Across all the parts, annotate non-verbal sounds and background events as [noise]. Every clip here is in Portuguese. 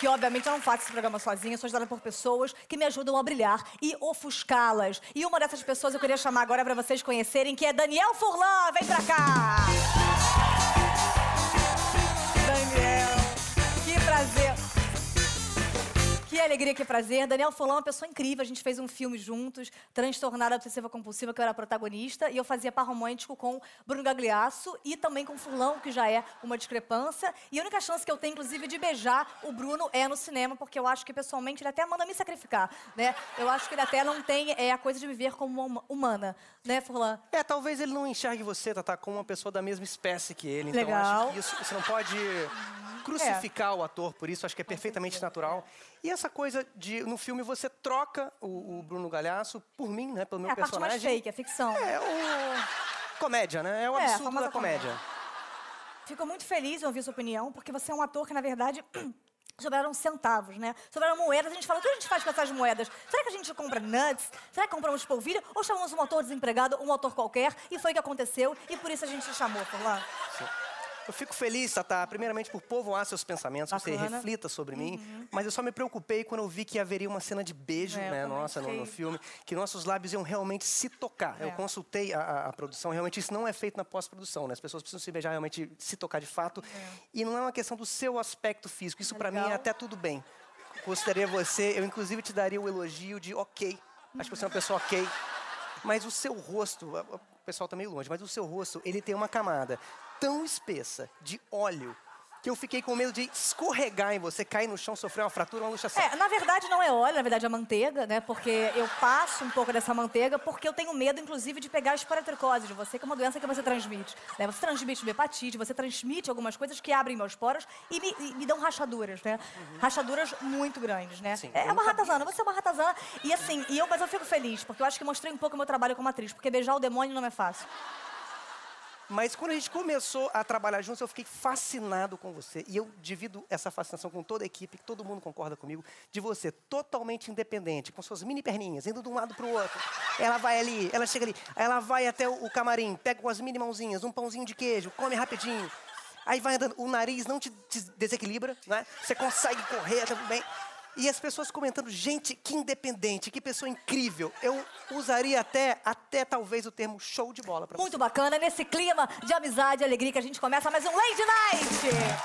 Que, obviamente, eu não faço esse programa sozinha, sou ajudada por pessoas que me ajudam a brilhar e ofuscá-las. E uma dessas pessoas eu queria chamar agora para vocês conhecerem, que é Daniel Furlan. Vem pra cá! Daniel, que prazer. Que alegria, que prazer. Daniel Furlan é uma pessoa incrível. A gente fez um filme juntos, Transtornada Obsessiva Compulsiva, que eu era protagonista. E eu fazia par romântico com Bruno Gagliasso e também com Furlan, que já é uma discrepância. E a única chance que eu tenho, inclusive, de beijar o Bruno é no cinema, porque eu acho que, pessoalmente, ele até manda me sacrificar, né? Eu acho que ele até não tem é, a coisa de me ver como uma humana, né, Furlan? É, talvez ele não enxergue você, Tatá, como uma pessoa da mesma espécie que ele. Então, Legal. acho que isso, você não pode crucificar o ator por isso, acho que é perfeitamente natural. E essa coisa de, no filme, você troca o, o Bruno Galhaço por mim, né, pelo meu É a parte personagem. mais fake, a ficção. É o... Comédia, né? É o É, absurdo famosa da comédia. Fico muito feliz em ouvir sua opinião, porque você é um ator que, na verdade, [clears throat] sobraram centavos, né? Sobraram moedas. A gente fala, o que a gente faz com essas moedas? Será que a gente compra nuts? Será que compramos polvilho? Ou chamamos um ator desempregado, um ator qualquer? E foi o que aconteceu, e por isso a gente te chamou, Furlan. Eu fico feliz, Tatá, primeiramente por povoar seus pensamentos, você Bacana. Uhum. reflita sobre mim. Mas eu só me preocupei quando eu vi que haveria uma cena de beijo, É, né, nossa, no, no filme, que nossos lábios iam realmente se tocar. É. Eu consultei a, a- a produção, realmente isso não é feito na pós-produção, né? As pessoas precisam se beijar, realmente se tocar de fato. E não é uma questão do seu aspecto físico, isso É pra mim é até tudo bem. Consideraria você, eu inclusive te daria o elogio de ok. Acho que você é uma pessoa ok. Mas o seu rosto, o pessoal tá meio longe, mas o seu rosto, ele tem uma camada tão espessa de óleo que eu fiquei com medo de escorregar em você, cair no chão, sofrer uma fratura, uma luxação. É, na verdade não é óleo, na verdade é manteiga, né? Porque eu passo um pouco dessa manteiga porque eu tenho medo, inclusive, de pegar a esporotricose de você, que é uma doença que você transmite. né? Você transmite hepatite, você transmite algumas coisas que abrem meus poros e me, e me dão rachaduras, né? Rachaduras muito grandes, né? Sim, é é uma ratazana, você é uma ratazana. E assim, e eu, mas eu fico feliz, porque eu acho que mostrei um pouco o meu trabalho como atriz, porque beijar o demônio não é fácil. Mas quando a gente começou a trabalhar juntos, eu fiquei fascinado com você. E eu divido essa fascinação com toda a equipe, que todo mundo concorda comigo, de você totalmente independente, com suas mini perninhas, indo de um lado para o outro. Ela vai ali, ela chega ali, ela vai até o camarim, pega com as mini mãozinhas, um pãozinho de queijo, come rapidinho. Aí vai andando, o nariz não te des- desequilibra, né? Você consegue correr, tá bem. E as pessoas comentando, gente, que independente, que pessoa incrível. Eu usaria até, até talvez o termo show de bola você. Muito bacana, nesse clima de amizade e alegria que a gente começa mais um Lady Night.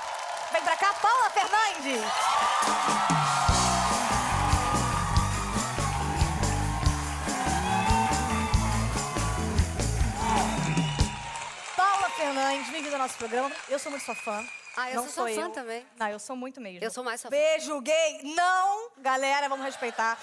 Vem pra cá, Paula Fernandes. Programa. Eu sou muito sua fã. Ah, eu Não sou sua fã eu. também. Não, eu sou muito mesmo. Eu sou mais sua fã. Beijo gay. Não, galera, vamos respeitar.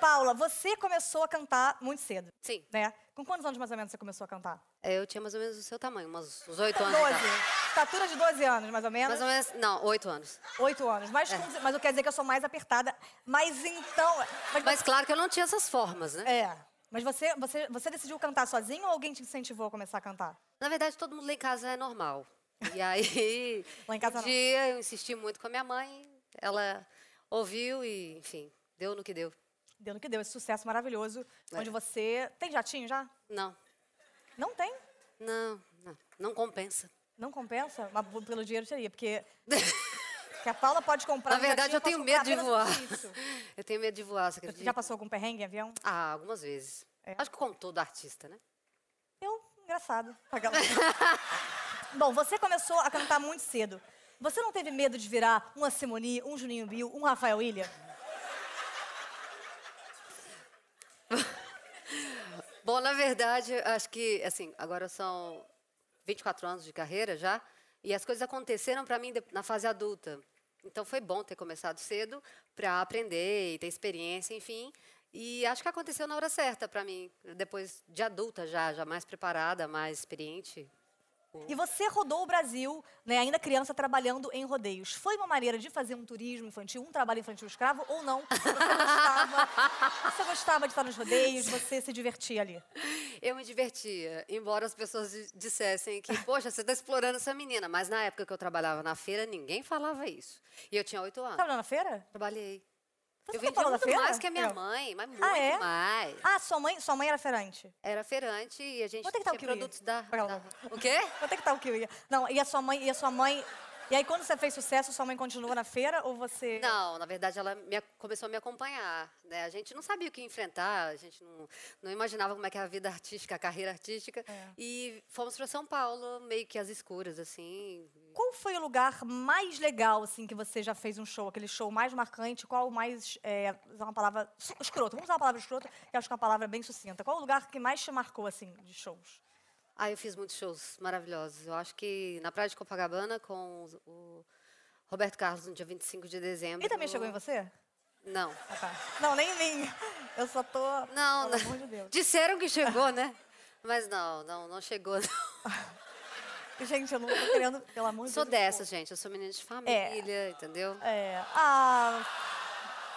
Paula, você começou a cantar muito cedo. Sim. Né? Com quantos anos mais ou menos você começou a cantar? É, Eu tinha mais ou menos o seu tamanho, uns uns oito anos. 12. de idade. Estatura de 12 anos, mais ou menos. Mais ou menos, não, oito anos. 8 anos. Mas, com- mas eu quero dizer que eu sou mais apertada. Mas então. Mas, Mas claro que eu não tinha essas formas, né? É. Mas você, você, você decidiu cantar sozinho ou alguém te incentivou a começar a cantar? Na verdade, todo mundo lá em casa é normal. E [laughs] aí, Lá em casa um não. dia eu insisti muito com a minha mãe, ela ouviu e, enfim, deu no que deu. Deu no que deu, esse sucesso maravilhoso. É. Onde você. Tem jatinho já? Não, Não tem. não, não, não compensa. Não compensa? Mas pelo dinheiro teria, porque. [laughs] que a Paula pode comprar. Na verdade, eu tenho medo de voar. [laughs] Eu tenho medo de voar, você acredita? já passou algum perrengue em avião? Ah, algumas vezes. É? Acho que como todo artista, né? Eu, engraçado. [laughs] Bom, você começou a cantar muito cedo. Você não teve medo de virar uma Simone, um Juninho Bill, um Rafael Ilha? [laughs] Bom, na verdade, acho que, assim, agora são 24 anos de carreira já, e as coisas aconteceram para mim na fase adulta. Então foi bom ter começado cedo para aprender e ter experiência, enfim. E acho que aconteceu na hora certa para mim, depois de adulta já, já mais preparada, mais experiente. E você rodou o Brasil, né, ainda criança, trabalhando em rodeios. Foi uma maneira de fazer um turismo infantil, um trabalho infantil escravo ou não? Você gostava, você gostava de estar nos rodeios, você se divertia ali? Eu me divertia, embora as pessoas di- dissessem que, poxa, você está explorando essa menina. Mas na época que eu trabalhava na feira, ninguém falava isso. E eu tinha oito anos. Trabalhando na feira? Trabalhei. Você eu tá vendia falando da muito feira? mais que a minha É. mãe, mas muito Ah, é? mais. Ah, sua mãe, sua mãe era feirante. Era feirante e a gente Quanto é que tá o tinha quiwi? produtos da, da- O quê? Quanto é que tá o kiwi? Não, e a sua mãe, e a sua mãe... E aí, quando você fez sucesso, sua mãe continua na feira ou você... Não, na verdade, ela me começou a me acompanhar. Né? A gente não sabia o que enfrentar, a gente não, não imaginava como é que era a vida artística, a carreira artística. É. E fomos para São Paulo, meio que às escuras, assim. Qual foi o lugar mais legal, assim, que você já fez um show? Aquele show mais marcante? Qual o mais, é, usar uma palavra, escroto. Vamos usar uma palavra escroto, que eu acho que é uma palavra bem sucinta. Qual o lugar que mais te marcou, assim, de shows? Ah, eu fiz muitos shows maravilhosos. Eu acho que na Praia de Copacabana, com o Roberto Carlos, no dia 25 de dezembro. Ele também chegou em você? Não. Ah, tá. Não, nem em mim. Eu só tô... Não, Pelo não. amor de Deus. Disseram que chegou, né? Mas não, não, não chegou. Não. [laughs] Gente, eu não tô querendo, pelo amor de Sou Deus. dessas, gente. Eu sou menina de família, entendeu? É. Ah.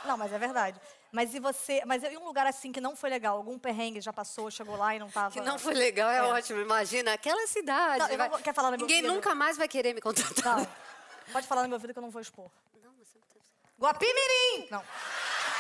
Não, mas é verdade. Mas e você. Mas e um lugar assim que não foi legal? Algum perrengue já passou, chegou lá e não tava. Que não foi legal, é, É. ótimo. Imagina, aquela cidade. Não, vai- vou- quer falar no meu Ninguém nunca mais vai querer me contratar. Não. Pode falar no meu ouvido que eu não vou expor. Não, você não tem- Guapimirim! Não.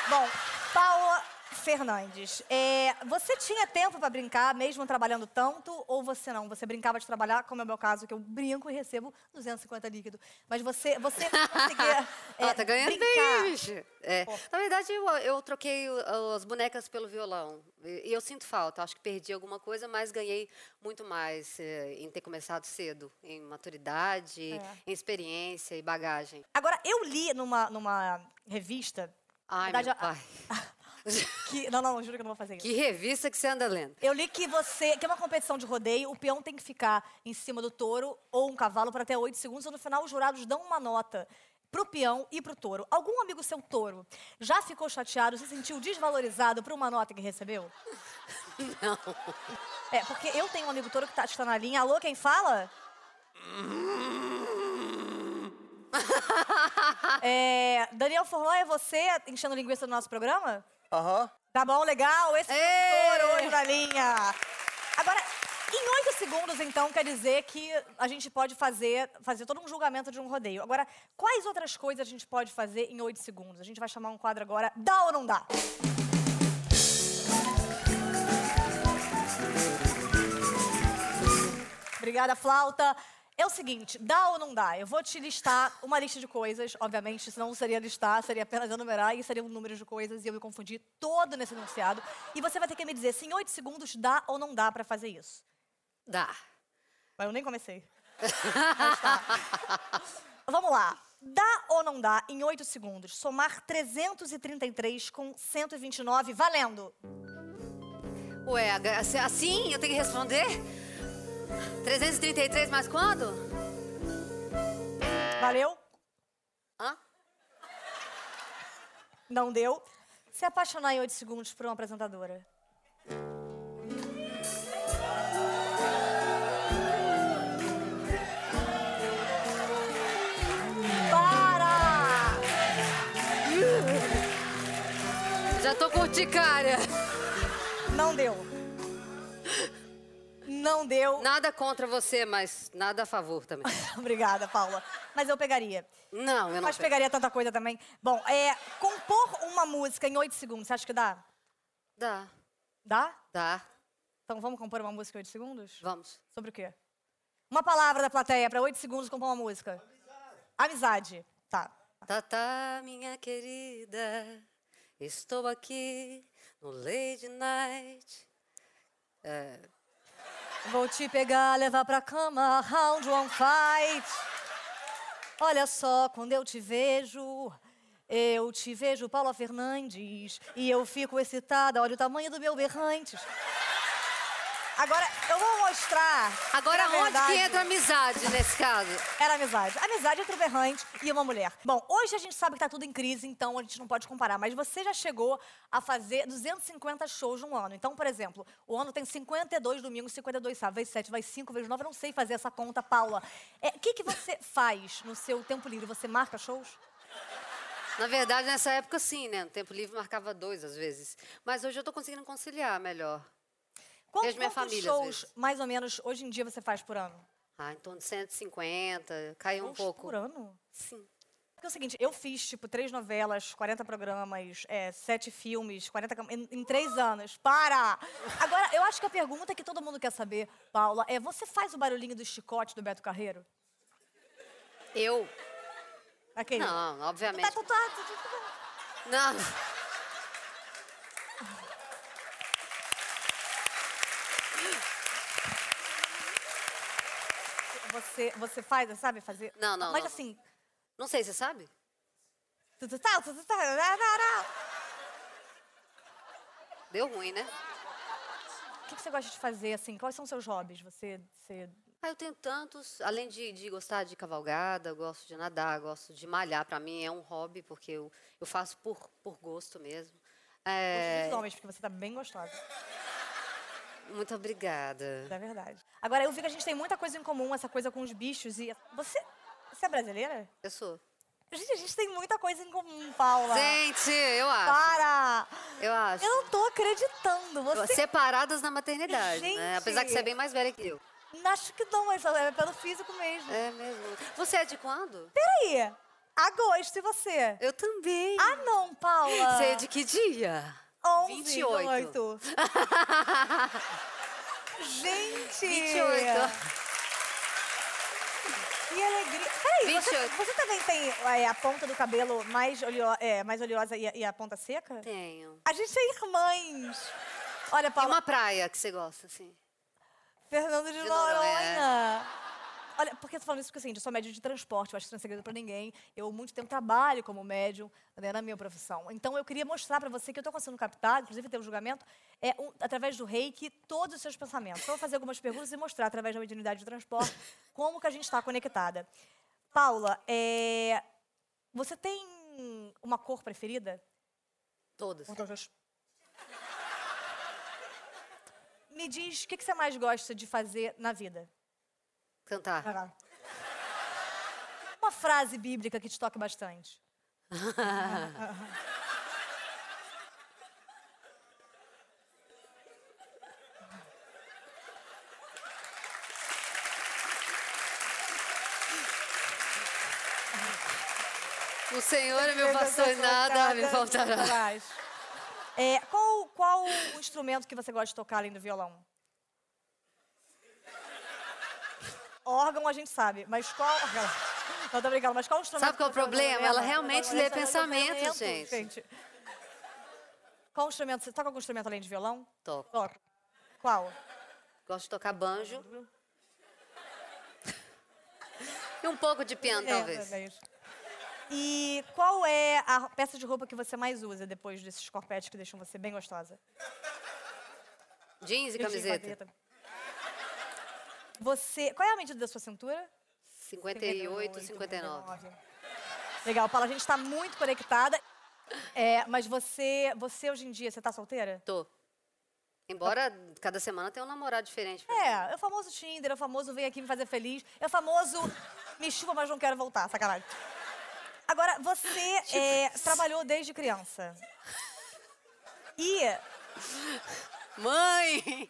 Bom, Paula Fernandes, é, você tinha tempo pra brincar, mesmo trabalhando tanto, ou você não? Você brincava de trabalhar, como é o meu caso, que eu brinco e recebo 250 líquido. Mas você, você conseguia [laughs] é, Ela tá ganhando brincar. bem, bicho. É. Na verdade, eu, eu troquei o- as bonecas pelo violão. E e eu sinto falta. Acho que perdi alguma coisa, mas ganhei muito mais é, em ter começado cedo. Em maturidade, É. em experiência e bagagem. Agora, eu li numa, numa revista. Ai, na meu verdade, pai. [laughs] Que, não, não, juro que eu não vou fazer isso. Que revista que você anda lendo. Eu li que você, que é uma competição de rodeio, o peão tem que ficar em cima do touro ou um cavalo por até 8 segundos, e no final os jurados dão uma nota pro peão e pro touro. Algum amigo seu touro já ficou chateado, se sentiu desvalorizado por uma nota que recebeu? Não. É, porque eu tenho um amigo touro que tá, está na linha. Alô, quem fala? É, Daniel Forló, é você enchendo linguiça do nosso programa? Aham. Tá bom, legal. Esse é o hoje na linha. Agora, em oito segundos, então, quer dizer que a gente pode fazer, fazer todo um julgamento de um rodeio. Agora, quais outras coisas a gente pode fazer em oito segundos? A gente vai chamar um quadro agora, dá ou não dá? Obrigada, flauta. É o seguinte, dá ou não dá? Eu vou te listar uma lista de coisas, obviamente, senão não seria listar, seria apenas enumerar e seria um número de coisas e eu me confundir todo nesse enunciado. E você vai ter que me dizer se em oito segundos dá ou não dá pra fazer isso. Dá. Mas eu nem comecei. Tá. [laughs] Vamos lá. Dá ou não dá, em oito segundos, somar 333 com 129, valendo. Ué, assim eu tenho que responder? 333 mais quando? Valeu? Hã? Não deu. Se apaixonar em oito segundos por uma apresentadora. Para! Já tô com urticária. Não deu. Não deu. Nada contra você, mas nada a favor também. [laughs] Obrigada, Paula. Mas eu pegaria. Não, eu não Mas pego. pegaria tanta coisa também. Bom, é, compor uma música em oito segundos, você acha que dá? Dá, Dá? dá. Então vamos compor uma música em oito segundos? Vamos. Sobre o quê? Uma palavra da plateia para oito segundos compor uma música. Amizade. Tá. Tata, minha querida, estou aqui no Lady Night. É, Vou te pegar, levar pra cama, round one fight. Olha só, quando eu te vejo, eu te vejo Paula Fernandes e eu fico excitada. Olha o tamanho do meu berrantes. Agora, eu vou mostrar. Agora, onde verdade, que entra a amizade nesse caso? Era amizade. Amizade entre o berrante e uma mulher. Bom, hoje a gente sabe que tá tudo em crise, então a gente não pode comparar. Mas você já chegou a fazer 250 shows num ano. Então, por exemplo, o ano tem 52 domingos, 52 sábados, vezes 7, vezes 5, vezes 9. Eu não sei fazer essa conta, Paula. É, O que, que você faz no seu tempo livre? Você marca shows? Na verdade, nessa época, sim, né? No tempo livre marcava dois, às vezes. Mas hoje eu tô conseguindo conciliar melhor. Minha quantos família, shows, mais ou menos, hoje em dia você faz por ano? Ah, em torno de 150, caiu um pouco. por ano? Sim. Porque é o seguinte, eu fiz, tipo, três novelas, 40 programas, é, sete filmes, 40 cam- em, em três anos. Para! Agora, eu acho que a pergunta que todo mundo quer saber, Paula, é: você faz o barulhinho do chicote do Beto Carreiro? Eu? Aquele? Não, obviamente. tá, tá, tá, tá. Não. Você, você faz, sabe fazer? Não, não, Mas não. assim. Não sei, você sabe? Deu ruim, né? O que, que você gosta de fazer, assim? Quais são os seus hobbies? Você. você... Ah, eu tenho tantos. Além de, de gostar de cavalgada, eu gosto de nadar, gosto de malhar. Pra mim é um hobby, porque eu, eu faço por, por gosto mesmo. É, Os homens, porque você tá bem gostosa. Muito obrigada. É verdade. Agora, eu vi que a gente tem muita coisa em comum, essa coisa com os bichos e. Você. Você é brasileira? Eu sou. Gente, a gente tem muita coisa em comum, Paula. Gente, eu acho. Para! Eu acho. Eu não tô acreditando. Você. Separadas na maternidade, Gente! né? Apesar que você é bem mais velha que eu. Acho que não, mas é pelo físico mesmo. É mesmo. Você é de quando? Peraí. Agosto, e você? Eu também. Ah, não, Paula. Você é de que dia? 11, 28. 8. Gente! 28. Que alegria. Peraí, você, 28. você também tem é, a ponta do cabelo mais, oleo, é, mais oleosa e a, e a ponta seca? Tenho. A gente é irmãs. Olha, E Paula, uma praia que você gosta, assim? Fernando de, De Noronha. Olha, por que eu tô falando isso? Porque assim, eu sou médium de transporte, eu acho que não é segredo pra ninguém. Eu muito tempo trabalho como médium, né, na minha profissão. Então eu queria mostrar pra você que eu tô conseguindo captar, inclusive ter um julgamento, é, um- através do reiki, todos os seus pensamentos. Então eu vou fazer algumas perguntas e mostrar, através da mediunidade de transporte, [laughs] como que a gente está conectada. Paula, é, você tem uma cor preferida? Todas. Me diz, o que, que você mais gosta de fazer na vida? Cantar. Uma frase bíblica que te toque bastante. [laughs] O Senhor é meu pastor e nada me faltará. faltará. É, qual, qual o instrumento que você gosta de tocar além do violão? Órgão a gente sabe, mas qual. [laughs] Não, tô brincando, mas qual instrumento? Sabe qual é o problema? Ela realmente Ela lê pensamentos, pensamento, gente. Qual instrumento? Você toca algum instrumento além de violão? Toco. Toca. Qual? Gosto de tocar banjo. E um pouco de piano, É, talvez. é. E qual é a peça de roupa que você mais usa depois desses corpetes que deixam você bem gostosa? Jeans e camiseta. Você. Qual é a medida da sua cintura? 58, 59. Legal, Paula, a gente está muito conectada. É, mas você, você hoje em dia, você tá solteira? Tô. Embora cada semana tenha um namorado diferente. É, é o famoso Tinder, é o famoso vem aqui me fazer feliz, é o famoso me chupa, mas não quero voltar, sacanagem. Agora, você [laughs] é, trabalhou desde criança. E Mãe!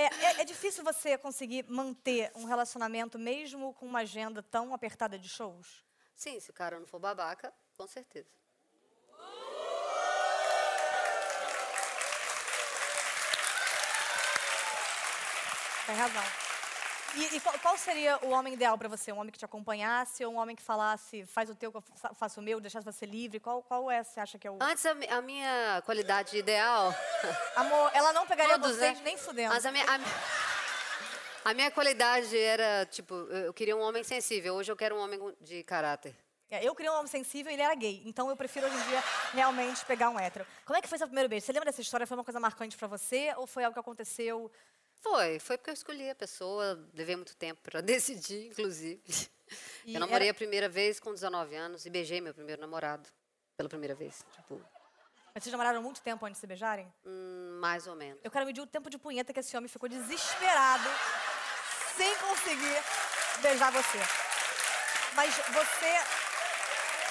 É- é difícil você conseguir manter um relacionamento mesmo com uma agenda tão apertada de shows? Sim, se o cara não for babaca, com certeza. Tem razão. E, e qual, qual seria o homem ideal pra você? Um homem que te acompanhasse ou um homem que falasse, faz o teu, faço o meu, deixasse você livre? Qual, qual é, você acha que é o... Antes, a, a minha qualidade ideal. [laughs] Amor, ela não pegaria Todos, vocês né? nem fudendo. Mas a minha, a, a minha qualidade era, tipo, eu queria um homem sensível. Hoje eu quero um homem de caráter. É, Eu criei um homem sensível e ele era gay. Então eu prefiro hoje em dia realmente pegar um hétero. Como é que foi seu primeiro beijo? Você lembra dessa história? Foi uma coisa marcante pra você? Ou foi algo que aconteceu? Foi, foi porque eu escolhi a pessoa, levei muito tempo para [laughs] decidir, inclusive. E eu namorei era- a primeira vez com 19 anos e beijei meu primeiro namorado pela primeira vez. Tipo, Mas vocês namoraram muito tempo antes de se beijarem? hum, mais ou menos. Eu quero medir o tempo de punheta que esse homem ficou desesperado, sem conseguir beijar você. Mas você.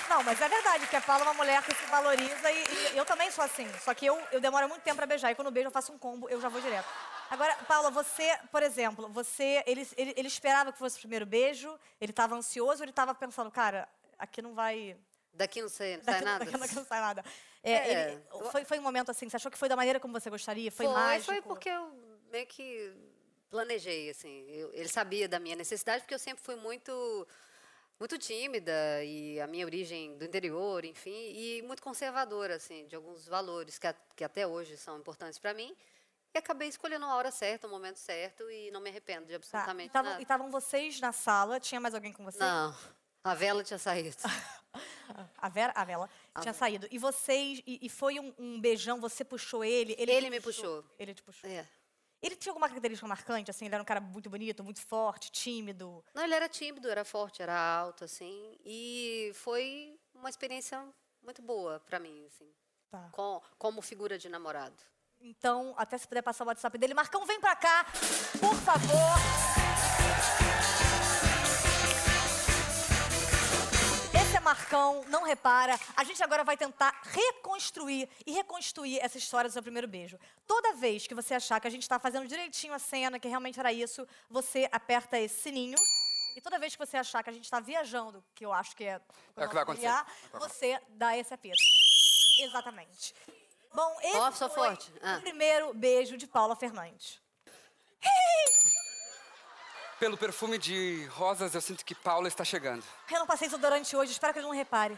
Não, mas é verdade, porque a Paula é uma mulher que se valoriza e, e eu também sou assim. Só que eu, eu demoro muito tempo pra beijar e quando beijo eu faço um combo, eu já vou direto. Agora, Paula, você, por exemplo, você. Ele, ele, ele esperava que fosse o primeiro beijo, ele tava ansioso ou ele tava pensando, cara, aqui não vai. Daqui não sai, não sai Daqui, nada. daqui não sai nada. [laughs] É, É, ele- foi, foi um momento assim, você achou que foi da maneira como você gostaria? Foi, Foi, mágico? foi porque eu meio que planejei, assim. Eu- ele sabia da minha necessidade, porque eu sempre fui muito muito tímida e a minha origem do interior, enfim, e muito conservadora, assim, de alguns valores que, a- que até hoje são importantes para mim. E acabei escolhendo a hora certa, o momento certo, e não me arrependo de Tá. absolutamente E tavam- nada. E estavam vocês na sala, tinha mais alguém com você? Não, a vela tinha saído. [laughs] A Vera, a Vela, tinha saído. E vocês, e, e foi um, um beijão, você puxou ele? Ele, Ele me puxou. Ele te puxou. É. Ele tinha alguma característica marcante, assim? Ele era um cara muito bonito, muito forte, tímido? Não, ele era tímido, era forte, era alto, assim. E foi uma experiência muito boa para mim, assim. Tá. Com, como figura de namorado. Então, até se puder passar o WhatsApp dele. Marcão, vem pra cá, por favor. Esse é Marcão, não repara. A gente agora vai tentar reconstruir e reconstruir essa história do seu primeiro beijo. Toda vez que você achar que a gente está fazendo direitinho a cena, que realmente era isso, você aperta esse sininho. E toda vez que você achar que a gente está viajando, que eu acho que é, É o que vai acontecer. você dá esse aperto. Exatamente. Bom, esse sou foi forte. Ah. o primeiro beijo de Paula Fernandes. Pelo perfume de rosas, eu sinto que Paula está chegando. Eu não passei desodorante hoje, espero que ele não repare.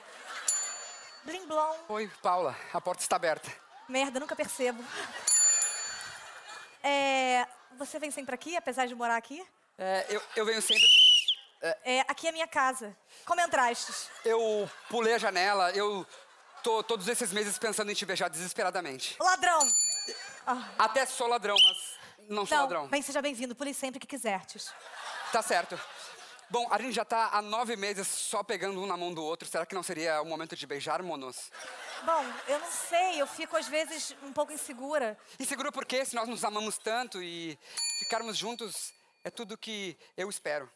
Blim blom. Oi, Paula, a porta está aberta. Merda, nunca percebo. É, você vem sempre aqui, apesar de morar aqui? É, eu, eu venho sempre. É, aqui é minha casa. Como entrastes? Eu pulei a janela, eu tô todos esses meses pensando em te beijar desesperadamente. Ladrão! Até sou ladrão, mas não sou Não, ladrão. bem, seja bem-vindo. Pule sempre que quisertes. Tá certo. Bom, a gente já tá há nove meses só pegando um na mão do outro. Será que não seria o momento de beijar, monos? Bom, eu não sei, eu fico às vezes um pouco insegura. Inseguro por quê? Se nós nos amamos tanto e ficarmos juntos é tudo que eu espero.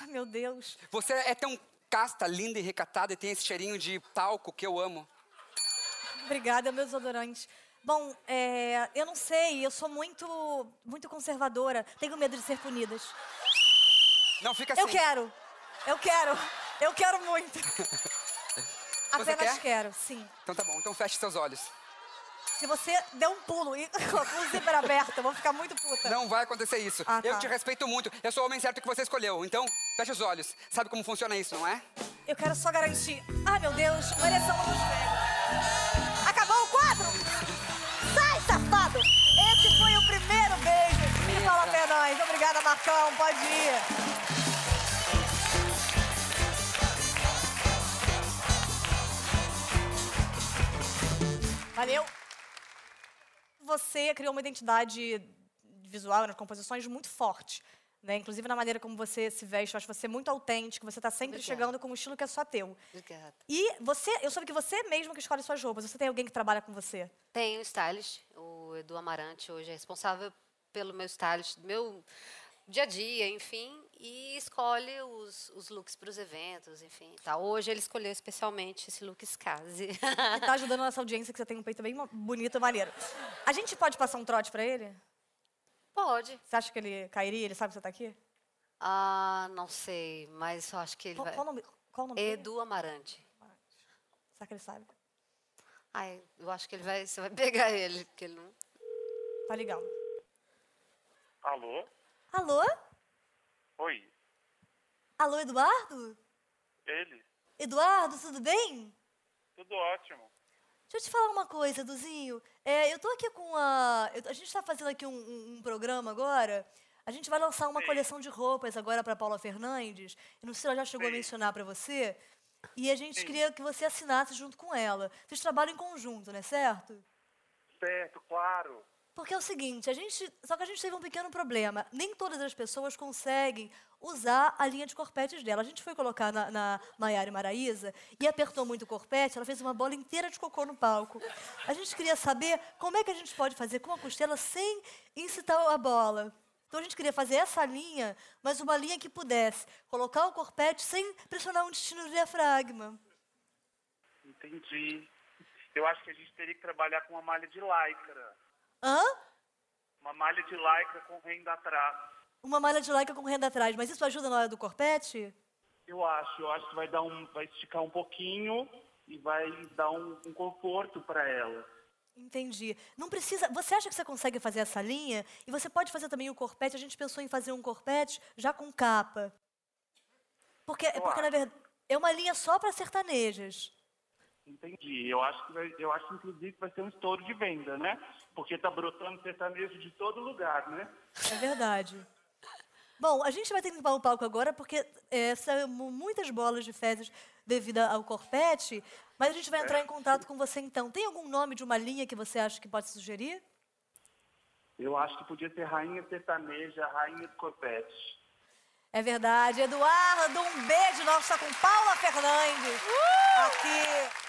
Ai, meu Deus. Você é tão casta, linda e recatada e tem esse cheirinho de talco que eu amo. Obrigada, meu desodorante. Bom, é, eu não sei, eu sou muito, muito conservadora. Tenho medo de ser punidas. Não fica assim. Eu quero, eu quero, eu quero muito. [laughs] Apenas quer? quero, sim. Então tá bom, então feche seus olhos. Se você der um pulo e [laughs] com o zíper aberto, eu vou ficar muito puta. Não vai acontecer isso. Ah, Eu tá. te respeito muito. Eu sou o homem certo que você escolheu. Então, feche os olhos. Sabe como funciona isso, não é? Eu quero só garantir. Ai, meu Deus, uma ereção nos. Acabou o quadro? Sai, safado! Esse foi o primeiro beijo de Paula Fernandes. Obrigada, Marcão. Pode ir. Valeu. Você criou uma identidade visual nas composições muito forte. Né? Inclusive na maneira como você se veste, eu acho você muito autêntico, você está sempre Obrigada. chegando com um estilo que é só teu. Obrigada. E você, eu soube que você mesmo que escolhe suas roupas. Você tem alguém que trabalha com você? Tem o stylist, o Edu Amarante, hoje é responsável pelo meu stylist, do meu dia a dia, enfim, e escolhe os, os looks para os eventos, enfim. Tá. Hoje ele escolheu especialmente esse look Skazi. E tá ajudando a nossa audiência, que você tem um peito bem bonito e maneiro. A gente pode passar um trote pra ele? Pode. Você acha que ele cairia? Ele sabe que você tá aqui? Ah, não sei, mas eu acho que ele Qual, vai... qual o nome, qual o nome dele? Edu Amarante. Será que ele sabe? Ai, eu acho que ele vai, você vai pegar ele, porque ele não... Tá ligando. Alô? Alô? Oi, Alô, Eduardo? ele? Eduardo, tudo bem? Tudo ótimo. Deixa eu te falar uma coisa, Eduzinho. É, eu tô aqui com a. a gente tá fazendo aqui um, um- um programa agora. A gente vai lançar uma Sim. coleção de roupas agora pra Paula Fernandes. Eu não sei se ela já chegou a Sim. mencionar pra você. E a gente queria que você assinasse junto com ela. Vocês trabalham em conjunto, não é certo? Certo, claro. Porque é o seguinte, a gente, só que a gente teve um pequeno problema. Nem todas as pessoas conseguem usar a linha de corpetes dela. A gente foi colocar na, na Maiara e Maraísa e apertou muito o corpete, ela fez uma bola inteira de cocô no palco. A gente queria saber como é que a gente pode fazer com a costela sem incitar a bola. Então a gente queria fazer essa linha, mas uma linha que pudesse colocar o corpete sem pressionar o intestino do diafragma. Entendi. Eu acho que a gente teria que trabalhar com uma malha de lycra. Hã? Uma malha de lycra com renda atrás. Uma malha de laica com renda atrás, mas isso ajuda na hora do corpete? Eu acho, eu acho que vai dar um, vai esticar um pouquinho e vai dar um, um conforto para ela. Entendi. Não precisa. Você acha que você consegue fazer essa linha? E você pode fazer também o corpete. A gente pensou em fazer um corpete já com capa. Porque, porque na verdade, é uma linha só para sertanejas. Entendi. Eu acho que vai, eu acho inclusive que vai ser um estouro de venda, né? Porque tá brotando sertanejo de todo lugar, né? É verdade. Bom, a gente vai ter que limpar o palco agora porque é, são muitas bolas de fezes devido ao corpete, mas a gente vai entrar em contato com você então. Tem algum nome de uma linha que você acha que pode sugerir? Eu acho que podia ser rainha sertaneja, rainha do corpete. É verdade. Eduardo, um beijo. Nós está com Paula Fernandes aqui.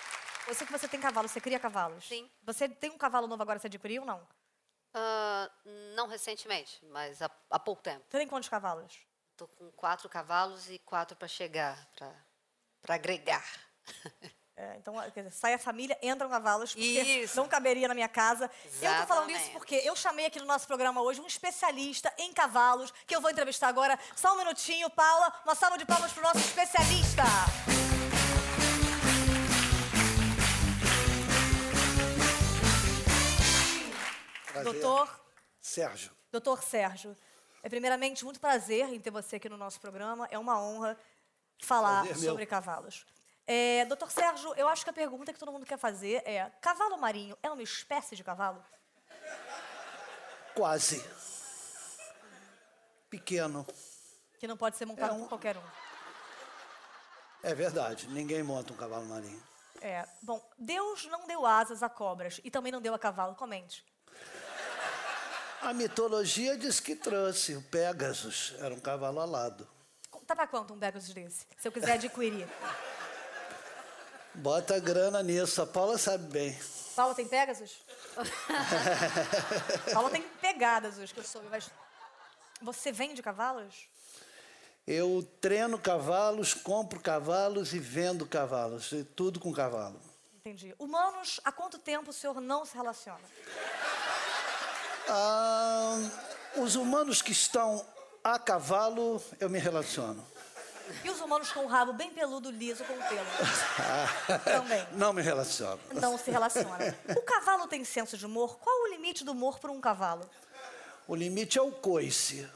Eu sei que você tem cavalo, você cria cavalos. Sim. Você tem um cavalo novo agora, você adquiriu ou não? Ah, não recentemente, mas há, há pouco tempo. Você tem quantos cavalos? Tô com quatro cavalos e quatro para chegar, para agregar. [laughs] É, então, quer dizer, sai a família, entram cavalos, porque Isso. não caberia na minha casa. Eu tô falando isso Exatamente. porque eu chamei aqui no nosso programa hoje um especialista em cavalos, que eu vou entrevistar agora. Só um minutinho, Paula. Uma salva de palmas pro nosso especialista. Prazer. Doutor, Sérgio. doutor Sérgio. É primeiramente muito prazer em ter você aqui no nosso programa. É uma honra falar Prazer meu. sobre cavalos. É, doutor Sérgio, eu acho que a pergunta que todo mundo quer fazer é: cavalo marinho é uma espécie de cavalo? Quase. Pequeno. Que não pode ser montado É um- por qualquer um. É verdade. Ninguém monta um cavalo marinho. É. Bom, Deus não deu asas a cobras e também não deu a cavalo. Comente. A mitologia diz que trouxe. O Pégasus era um cavalo alado. Tá pra quanto um Pegasus desse? Se eu quiser adquirir. Bota grana nisso. A Paula sabe bem. Paula tem Pegasus? [laughs] Paula tem pegadas hoje, que eu soube. Mas você vende cavalos? Eu treino cavalos, compro cavalos e vendo cavalos. E tudo com cavalo. Entendi. Humanos, há quanto tempo o senhor não se relaciona? Ah, os humanos que estão a cavalo, eu me relaciono. E os humanos com o rabo bem peludo, liso, com pelo? [laughs] Também. Não me relaciono. Não se relaciona. O cavalo tem senso de humor? Qual o limite do humor para um cavalo? O limite é o coice.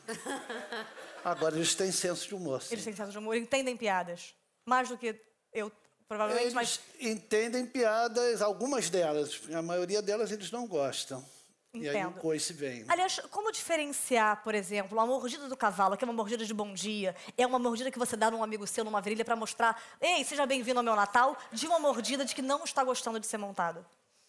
Agora eles têm senso de humor. sim. Eles têm senso de humor, entendem piadas. Mais do que eu, provavelmente, Eles mas entendem piadas, algumas delas. A maioria delas eles não gostam. E aí o Entendo. coice vem. Aliás, como diferenciar, por exemplo, uma mordida do cavalo, que é uma mordida de bom dia, é uma mordida que você dá num amigo seu numa virilha para mostrar, ei, seja bem-vindo ao meu Natal, de uma mordida de que não está gostando de ser montado?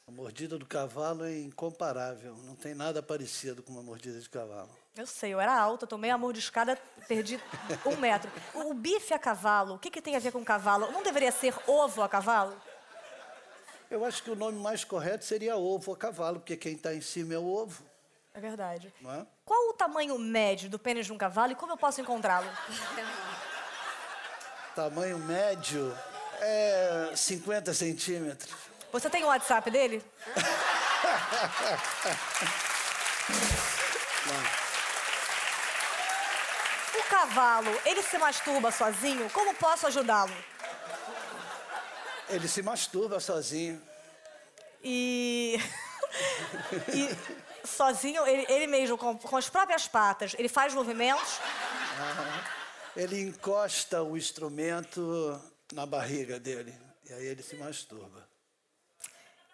A mordida do cavalo é incomparável. Não tem nada parecido com uma mordida de cavalo. Eu sei, eu era alta, tomei a mordiscada, perdi um metro. O, o bife a cavalo, o que, que tem a ver com cavalo? Não deveria ser ovo a cavalo? Eu acho que o nome mais correto seria ovo a cavalo, porque quem está em cima é o ovo, É verdade. é? Qual o tamanho médio do pênis de um cavalo e como eu posso encontrá-lo? [laughs] Tamanho médio é 50 centímetros. Você tem o WhatsApp dele? [laughs] O cavalo, ele se masturba sozinho? Como posso ajudá-lo? Ele se masturba sozinho. E. [laughs] e sozinho, ele, ele mesmo, com, com as próprias patas, ele faz movimentos. Ele encosta o instrumento na barriga dele. E aí ele se masturba.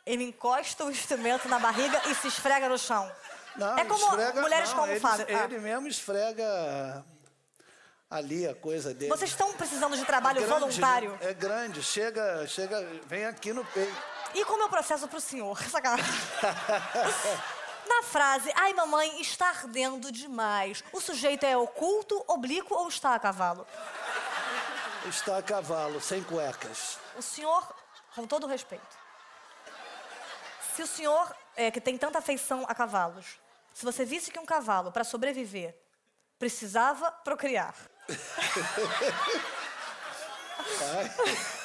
Ele encosta o instrumento na barriga e se esfrega no chão. Não, é como esfrega- mulheres não, como ele, fazem. Ah, Ele mesmo esfrega ali a coisa dele. Vocês estão precisando de trabalho É grande, voluntário? né? É grande, chega, chega, vem aqui no peito. E como é o processo pro senhor? Sacanagem. [laughs] Na frase, ai mamãe, está ardendo demais, o sujeito é oculto, oblíquo ou está a cavalo? Está a cavalo, sem cuecas. O senhor, com todo respeito, se o senhor, é, que tem tanta afeição a cavalos, se você visse que um cavalo, para sobreviver, precisava procriar, Vai,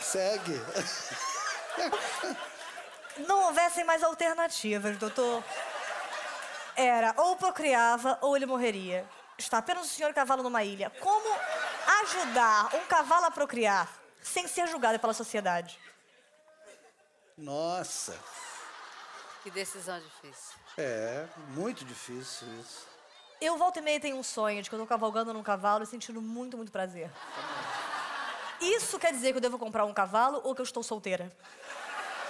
segue. não houvessem mais alternativas, doutor, era ou procriava ou ele morreria. Está apenas o senhor cavalo numa ilha. Como ajudar um cavalo a procriar sem ser julgado pela sociedade? Nossa, Que decisão difícil. é muito difícil isso. Eu volta e meia tenho um sonho de que eu tô cavalgando num cavalo e sentindo muito, muito prazer. Isso quer dizer que eu devo comprar um cavalo ou que eu estou solteira?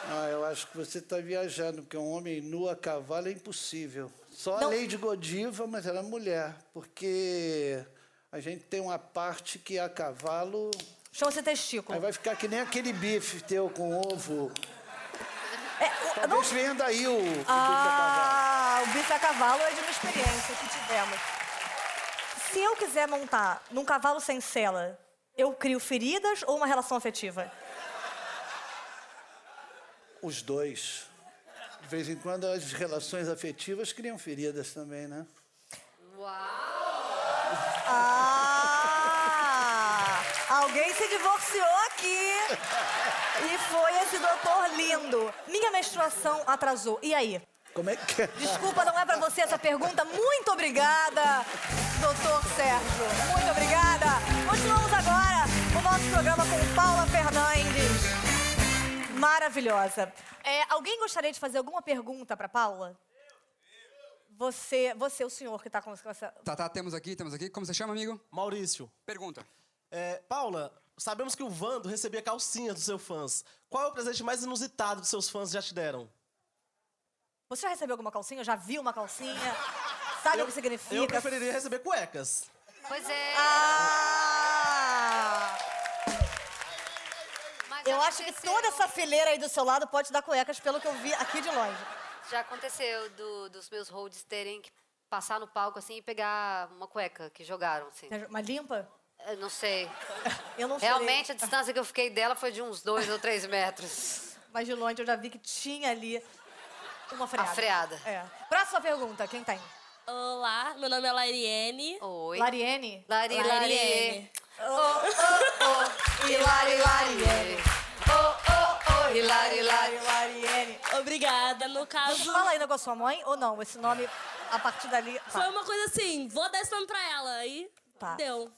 Ah, eu acho que você está viajando, porque um homem nu a cavalo é impossível. Só Não. a Lady Godiva, mas ela é mulher, porque a gente tem uma parte que é a cavalo. Chama-se testículo. Aí vai ficar que nem aquele bife teu com ovo. É, Talvez não- venha daí o, Ah, o bife a cavalo é de uma experiência que tivemos. Se eu quiser montar num cavalo sem sela, eu crio feridas ou uma relação afetiva? Os dois. De vez em quando as relações afetivas criam feridas também, né? Ah! Alguém se divorciou aqui. E foi esse doutor lindo. Minha menstruação atrasou. E aí? Como é que é? Desculpa, não é pra você essa pergunta. Muito obrigada, doutor Sérgio. Muito obrigada. Continuamos agora o nosso programa com Paula Fernandes. Maravilhosa. É, alguém gostaria de fazer alguma pergunta pra Paula? Você, você, o senhor que tá com essa... Tá, tá, temos aqui, temos aqui. Como você chama, amigo? Maurício, Pergunta. é, Paula, sabemos que o Vando recebia calcinha dos seus fãs. Qual é o presente mais inusitado que seus fãs já te deram? Você já recebeu alguma calcinha? Já viu uma calcinha? Sabe o que significa? Eu preferiria receber cuecas. Pois é. Ah! mas Eu acho que toda essa fileira aí do seu lado pode te dar cuecas, pelo que eu vi aqui de longe. Já aconteceu do- dos meus holds terem que passar no palco assim e pegar uma cueca que jogaram, assim. Uma limpa? Eu não sei. [laughs] Eu não sei. Realmente, a distância que eu fiquei dela foi de uns dois ou três metros. Mas de longe eu já vi que tinha ali uma freada. A freada. É. Próxima pergunta, quem tem? Olá, meu nome é Lairiene. Oi. Lariene? Lari, lari. Lariene. Hilari, Lariene. Oh, oh, oh, hilari, hilari. Lariene. Obrigada. No caso, Fala ainda com a sua mãe ou não? Esse nome, a partir dali... tá. foi uma coisa assim, vou dar esse nome pra ela. Aí Tá. deu.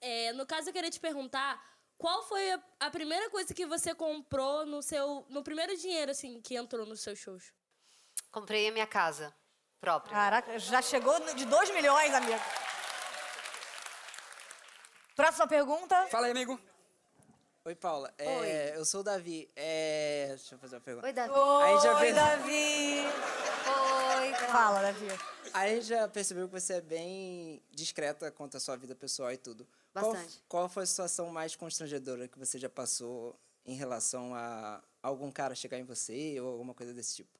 É, no caso, eu queria te perguntar qual foi a, a primeira coisa que você comprou no seu. no primeiro dinheiro, assim, que entrou nos seus shows? Comprei a minha casa própria. Caraca, já chegou de 2 milhões, amigo. Próxima pergunta. Fala aí, amigo. Oi, Paula. É, eu sou o Davi. É, deixa eu fazer uma pergunta. Oi, Davi. Oi, fez- Davi. Oi, Davi. Fala, Davi. A gente já percebeu que você é bem discreta quanto à sua vida pessoal e tudo. Qual- Bastante. Qual, foi a situação mais constrangedora que você já passou em relação a algum cara chegar em você ou alguma coisa desse tipo?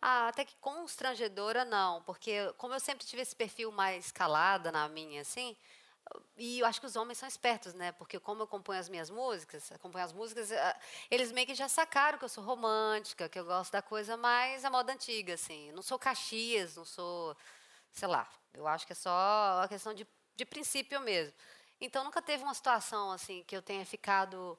Ah, até que constrangedora não, porque como eu sempre tive esse perfil mais calada na minha, assim, e eu acho que os homens são espertos, né? Porque como eu componho as minhas músicas, acompanho as músicas, ah, eles meio que já sacaram que eu sou romântica, que eu gosto da coisa mais a moda antiga, assim. Não sou Caxias, não sou, sei lá. Eu acho que é só uma questão de, de princípio mesmo. Então nunca teve uma situação assim que eu tenha ficado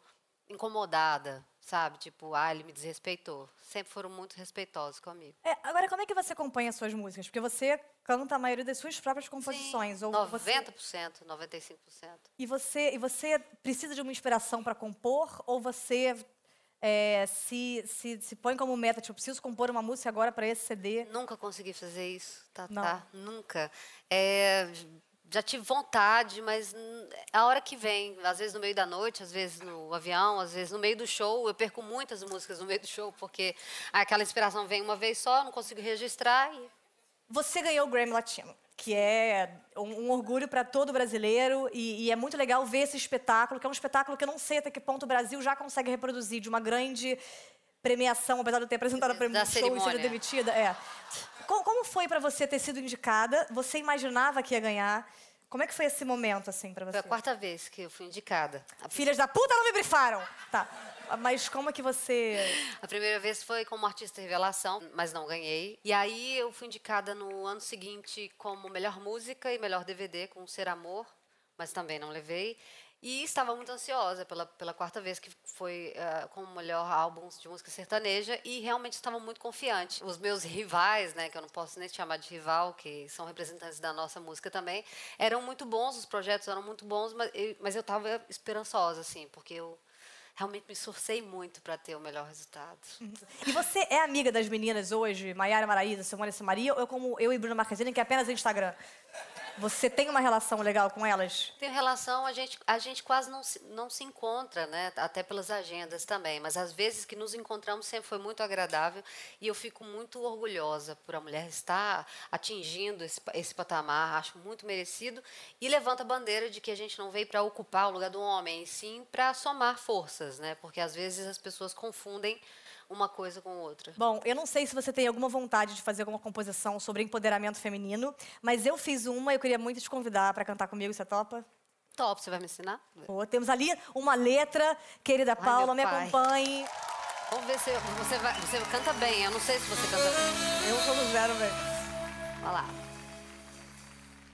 incomodada, sabe? Tipo, ah, ele me desrespeitou. Sempre foram muito respeitosos comigo. É, agora, como é que você acompanha as suas músicas? Porque você canta a maioria das suas próprias composições. Ou você, 90%, 95%. e, você, e você precisa de uma inspiração para compor? Ou você é, se, se, se põe como meta, tipo, preciso compor uma música agora para esse CD? Nunca consegui fazer isso, tá? Tá? Nunca. É, já tive vontade, mas a hora que vem, às vezes no meio da noite, às vezes no avião, às vezes no meio do show, eu perco muitas músicas no meio do show, porque aquela inspiração vem uma vez só, não consigo registrar e Você ganhou o Grammy Latino. que é um, um orgulho para todo brasileiro e, e é muito legal ver esse espetáculo, que é um espetáculo que eu não sei até que ponto o Brasil já consegue reproduzir de uma grande premiação, apesar de eu ter apresentado a Da premiação show e ser cerimônia. demitida. É. Como, como foi para você ter sido indicada? Você imaginava que ia ganhar? Como é que foi esse momento, assim, para você? Foi a quarta vez que eu fui indicada. Filhas da puta não me brifaram! Tá. Mas como é que você... a primeira vez foi como artista revelação, mas não ganhei. E aí eu fui indicada no ano seguinte como melhor música e melhor DVD com Ser Amor, mas também não levei. E estava muito ansiosa pela, pela quarta vez que foi ah, como melhor álbum de música sertaneja e realmente estava muito confiante. Os meus rivais, né, que eu não posso nem chamar de rival, que são representantes da nossa música também, eram muito bons, os projetos eram muito bons, mas eu, mas eu estava esperançosa, assim, porque eu realmente me esforcei muito para ter o melhor resultado. E você é amiga das meninas hoje, Maiara Maraíza, Simone e Maria, ou é como eu e Bruna Marquezine, que é apenas Instagram? Você tem uma relação legal com elas? Tem relação, a gente, a gente quase não se, não se encontra, né? Até pelas agendas também. Mas às vezes que nos encontramos sempre foi muito agradável e eu fico muito orgulhosa por a mulher estar atingindo esse, esse patamar, acho muito merecido. E levanta a bandeira de que a gente não veio para ocupar o lugar do homem, sim para somar forças, né? Porque às vezes as pessoas confundem uma coisa com outra. Bom, eu não sei se você tem alguma vontade de fazer alguma composição sobre empoderamento feminino, mas eu fiz uma e eu queria muito te convidar para cantar comigo, você topa? Top, você vai me ensinar? Temos ali uma letra, querida Paula, me acompanhe. Vamos ver se você, vai, você canta bem. Eu não sei se você canta bem. Eu sou do zero, velho. Vai lá.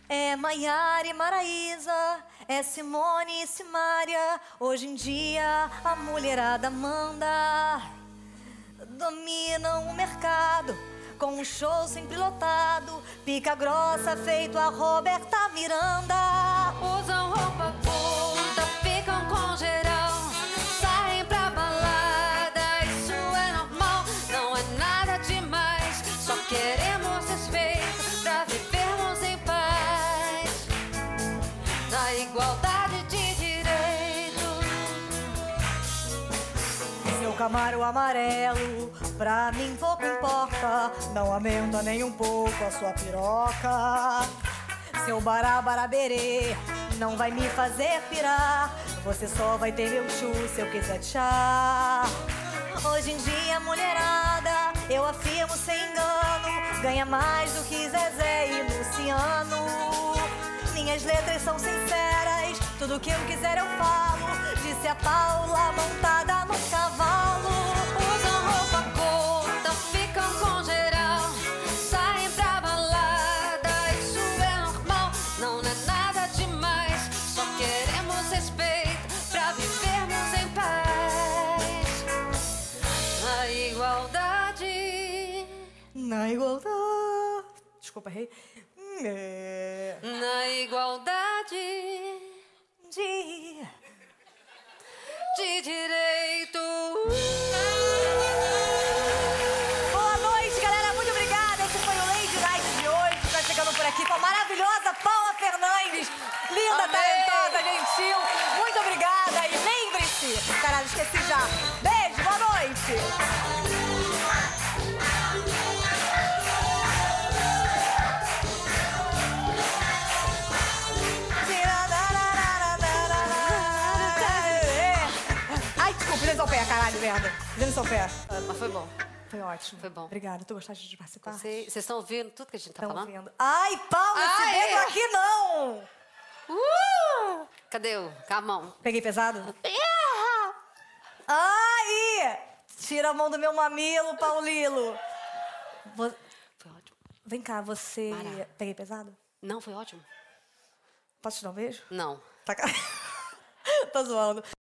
É Maiara e Maraísa, é Simone e Simária. Hoje em dia a mulherada manda. Dominam o mercado com um show sempre lotado. Pica grossa feito a Roberta Miranda. Usam roupa curta, ficam com geral. Saem pra balada, isso é normal. Não é nada demais. Só queremos respeito pra vivermos em paz. Na igualdade camaro amarelo, pra mim pouco importa. Não aumenta nem um pouco a sua piroca. Seu barabaraberê não vai me fazer pirar. Você só vai ter meu chu se eu quiser tchá. Hoje em dia, mulherada, eu afirmo sem engano, ganha mais do que Zezé e Luciano. Minhas letras são sinceras, tudo que eu quiser eu falo. Disse a Paula montada Desculpa, errei. É... Na igualdade De. de direito. Boa noite, galera. Muito obrigada. Esse foi o Lady Night de hoje. Tá chegando por aqui com a maravilhosa Paula Fernandes. Linda, Amei. talentosa, gentil. Muito obrigada. E lembre-se. Caralho, esqueci já. Beijo, boa noite. Seu pé. Mas foi bom. Foi ótimo. Foi bom. Obrigada. Tu gostaste de participar? Você- Vocês estão ouvindo tudo que a gente tá Estão falando? vendo. Ai, Paula, esse dedo aqui não! Uh! Cadê o? Com a mão. Peguei pesado? [laughs] Ai! Tira a mão do meu mamilo, Paulilo. Foi ótimo. Vem cá, você... Para. Peguei pesado? Não, foi ótimo? Posso te dar um beijo? Não. Tá... [laughs] Tô zoando.